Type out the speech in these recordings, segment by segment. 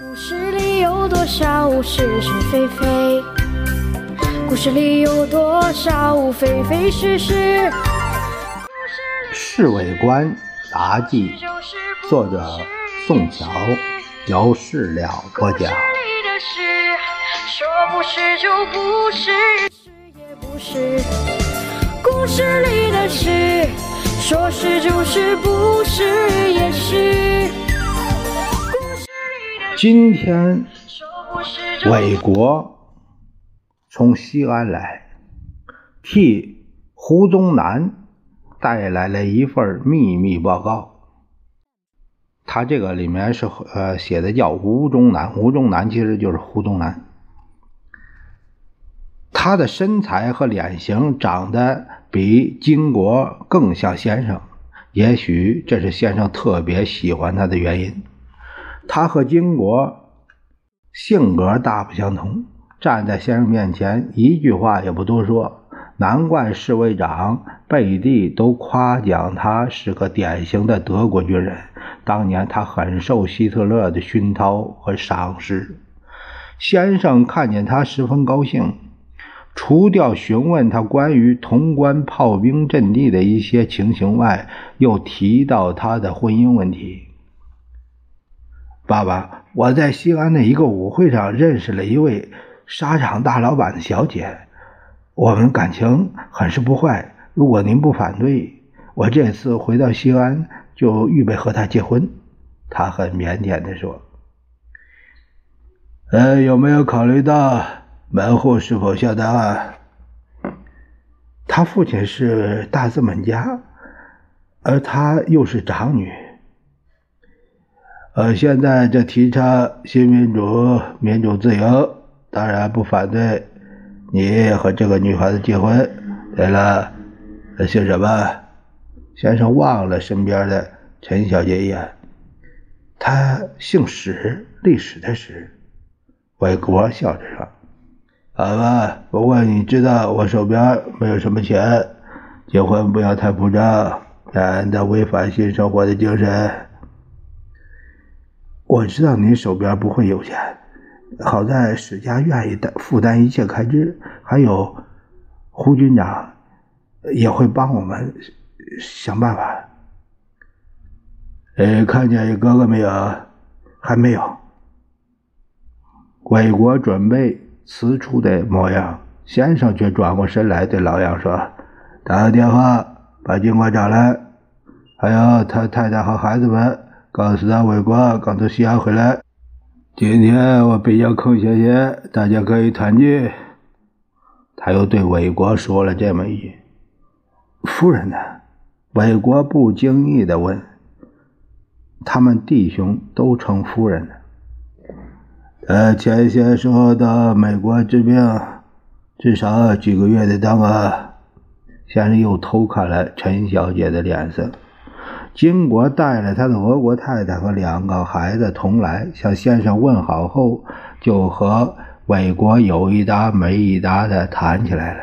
故事里有多少是是非非？故事里有多少非非是是？侍卫官杂记，作者宋乔，由事了播讲。说不是就不是，是。也不是。故事里的事，说是就是，不是。今天伟国从西安来，替胡宗南带来了一份秘密报告。他这个里面是呃写的叫吴宗南，吴宗南其实就是胡宗南。他的身材和脸型长得比金国更像先生，也许这是先生特别喜欢他的原因。他和金国性格大不相同，站在先生面前一句话也不多说，难怪侍卫长贝蒂都夸奖他是个典型的德国军人。当年他很受希特勒的熏陶和赏识。先生看见他十分高兴，除掉询问他关于潼关炮兵阵地的一些情形外，又提到他的婚姻问题。爸爸，我在西安的一个舞会上认识了一位沙场大老板的小姐，我们感情很是不坏。如果您不反对，我这次回到西安就预备和她结婚。他很腼腆地说：“呃，有没有考虑到门户是否下档案？”他父亲是大资本家，而她又是长女。呃，现在这提倡新民主、民主自由，当然不反对你和这个女孩子结婚。对了，姓什么？先生望了身边的陈小姐一眼，她姓史，历史的史。韦国笑着说：“好吧，不过你知道我手边没有什么钱，结婚不要太铺张，免得违反新生活的精神。”我知道您手边不会有钱，好在史家愿意担负担一切开支，还有胡军长也会帮我们想办法。呃，看见你哥哥没有？还没有。韦国准备辞出的模样，先生却转过身来对老杨说：“打个电话把军官找来，还有他太太和孩子们。”告诉他，伟国刚从西安回来。今天我比较空闲些，大家可以团聚。他又对韦国说了这么一句：“夫人呢？”韦国不经意的问。他们弟兄都称夫人的。呃，前些时候到美国治病，至少几个月的当啊。先生又偷看了陈小姐的脸色。金国带了他的俄国太太和两个孩子同来，向先生问好后，就和韦国有一搭没一搭的谈起来了。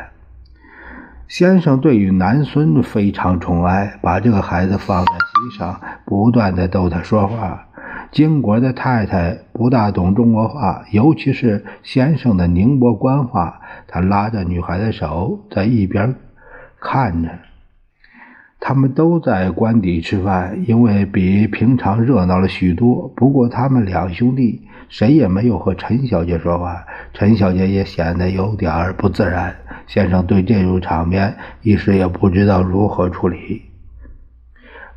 先生对于南孙非常宠爱，把这个孩子放在膝上，不断的逗他说话。金国的太太不大懂中国话，尤其是先生的宁波官话，他拉着女孩的手，在一边看着。他们都在官邸吃饭，因为比平常热闹了许多。不过他们两兄弟谁也没有和陈小姐说话，陈小姐也显得有点不自然。先生对这种场面一时也不知道如何处理。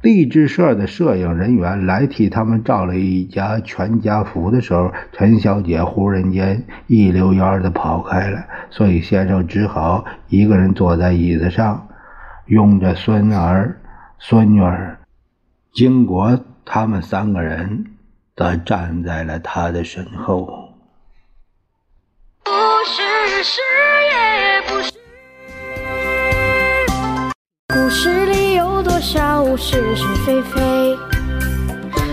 励志社的摄影人员来替他们照了一家全家福的时候，陈小姐忽然间一溜烟的跑开了，所以先生只好一个人坐在椅子上。拥着孙儿、孙女儿，经国他们三个人，则站在了他的身后。不是是也不是。故事里有多少是是非非？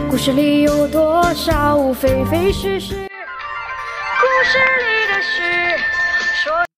故事里有多少非非是是？故事里的事。说。